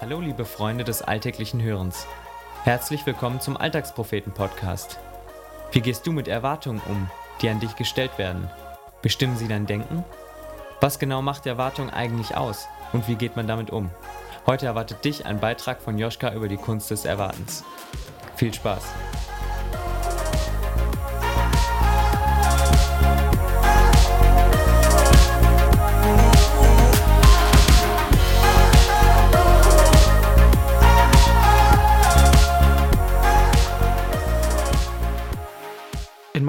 Hallo liebe Freunde des alltäglichen Hörens. Herzlich willkommen zum Alltagspropheten-Podcast. Wie gehst du mit Erwartungen um, die an dich gestellt werden? Bestimmen sie dein Denken? Was genau macht Erwartung eigentlich aus und wie geht man damit um? Heute erwartet dich ein Beitrag von Joschka über die Kunst des Erwartens. Viel Spaß!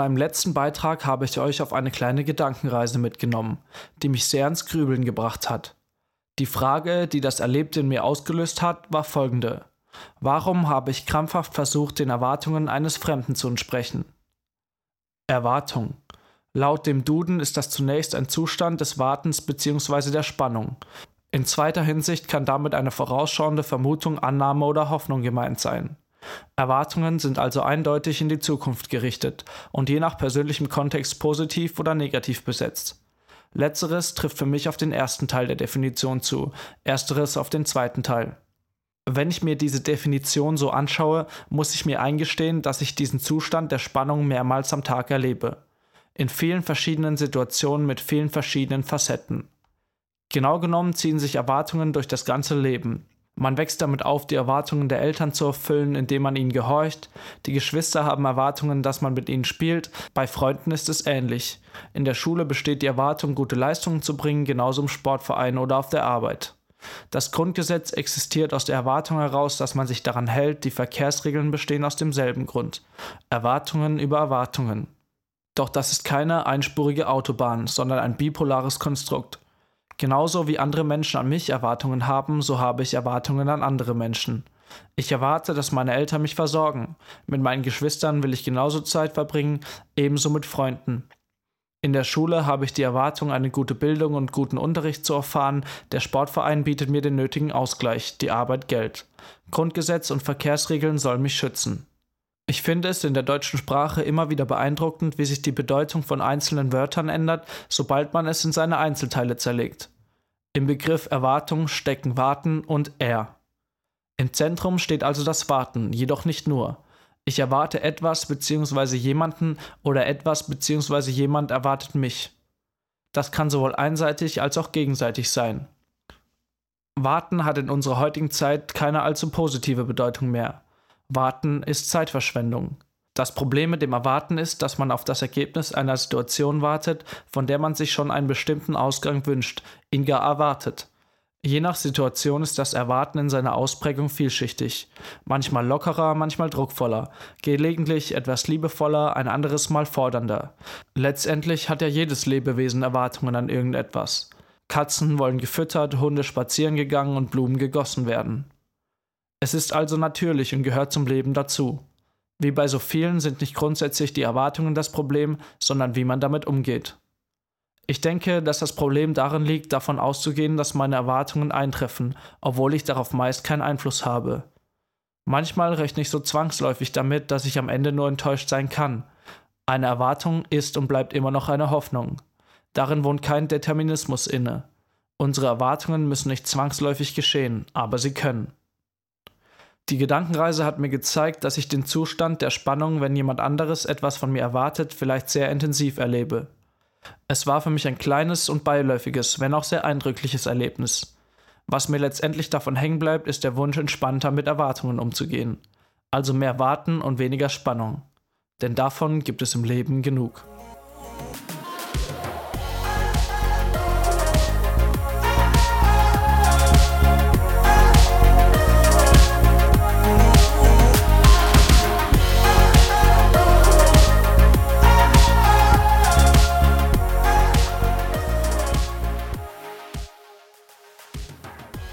Meinem letzten Beitrag habe ich euch auf eine kleine Gedankenreise mitgenommen, die mich sehr ins Grübeln gebracht hat. Die Frage, die das Erlebte in mir ausgelöst hat, war folgende. Warum habe ich krampfhaft versucht, den Erwartungen eines Fremden zu entsprechen? Erwartung. Laut dem Duden ist das zunächst ein Zustand des Wartens bzw. der Spannung. In zweiter Hinsicht kann damit eine vorausschauende Vermutung, Annahme oder Hoffnung gemeint sein. Erwartungen sind also eindeutig in die Zukunft gerichtet und je nach persönlichem Kontext positiv oder negativ besetzt. Letzteres trifft für mich auf den ersten Teil der Definition zu, ersteres auf den zweiten Teil. Wenn ich mir diese Definition so anschaue, muss ich mir eingestehen, dass ich diesen Zustand der Spannung mehrmals am Tag erlebe. In vielen verschiedenen Situationen mit vielen verschiedenen Facetten. Genau genommen ziehen sich Erwartungen durch das ganze Leben, man wächst damit auf, die Erwartungen der Eltern zu erfüllen, indem man ihnen gehorcht. Die Geschwister haben Erwartungen, dass man mit ihnen spielt. Bei Freunden ist es ähnlich. In der Schule besteht die Erwartung, gute Leistungen zu bringen, genauso im Sportverein oder auf der Arbeit. Das Grundgesetz existiert aus der Erwartung heraus, dass man sich daran hält, die Verkehrsregeln bestehen aus demselben Grund. Erwartungen über Erwartungen. Doch das ist keine einspurige Autobahn, sondern ein bipolares Konstrukt. Genauso wie andere Menschen an mich Erwartungen haben, so habe ich Erwartungen an andere Menschen. Ich erwarte, dass meine Eltern mich versorgen. Mit meinen Geschwistern will ich genauso Zeit verbringen, ebenso mit Freunden. In der Schule habe ich die Erwartung, eine gute Bildung und guten Unterricht zu erfahren. Der Sportverein bietet mir den nötigen Ausgleich, die Arbeit Geld. Grundgesetz und Verkehrsregeln sollen mich schützen. Ich finde es in der deutschen Sprache immer wieder beeindruckend, wie sich die Bedeutung von einzelnen Wörtern ändert, sobald man es in seine Einzelteile zerlegt. Im Begriff Erwartung stecken Warten und Er. Im Zentrum steht also das Warten, jedoch nicht nur. Ich erwarte etwas bzw. jemanden oder etwas bzw. jemand erwartet mich. Das kann sowohl einseitig als auch gegenseitig sein. Warten hat in unserer heutigen Zeit keine allzu positive Bedeutung mehr. Warten ist Zeitverschwendung. Das Problem mit dem Erwarten ist, dass man auf das Ergebnis einer Situation wartet, von der man sich schon einen bestimmten Ausgang wünscht, ihn gar erwartet. Je nach Situation ist das Erwarten in seiner Ausprägung vielschichtig. Manchmal lockerer, manchmal druckvoller, gelegentlich etwas liebevoller, ein anderes Mal fordernder. Letztendlich hat ja jedes Lebewesen Erwartungen an irgendetwas. Katzen wollen gefüttert, Hunde spazieren gegangen und Blumen gegossen werden. Es ist also natürlich und gehört zum Leben dazu. Wie bei so vielen sind nicht grundsätzlich die Erwartungen das Problem, sondern wie man damit umgeht. Ich denke, dass das Problem darin liegt, davon auszugehen, dass meine Erwartungen eintreffen, obwohl ich darauf meist keinen Einfluss habe. Manchmal rechne ich so zwangsläufig damit, dass ich am Ende nur enttäuscht sein kann. Eine Erwartung ist und bleibt immer noch eine Hoffnung. Darin wohnt kein Determinismus inne. Unsere Erwartungen müssen nicht zwangsläufig geschehen, aber sie können. Die Gedankenreise hat mir gezeigt, dass ich den Zustand der Spannung, wenn jemand anderes etwas von mir erwartet, vielleicht sehr intensiv erlebe. Es war für mich ein kleines und beiläufiges, wenn auch sehr eindrückliches Erlebnis. Was mir letztendlich davon hängen bleibt, ist der Wunsch, entspannter mit Erwartungen umzugehen. Also mehr warten und weniger Spannung. Denn davon gibt es im Leben genug.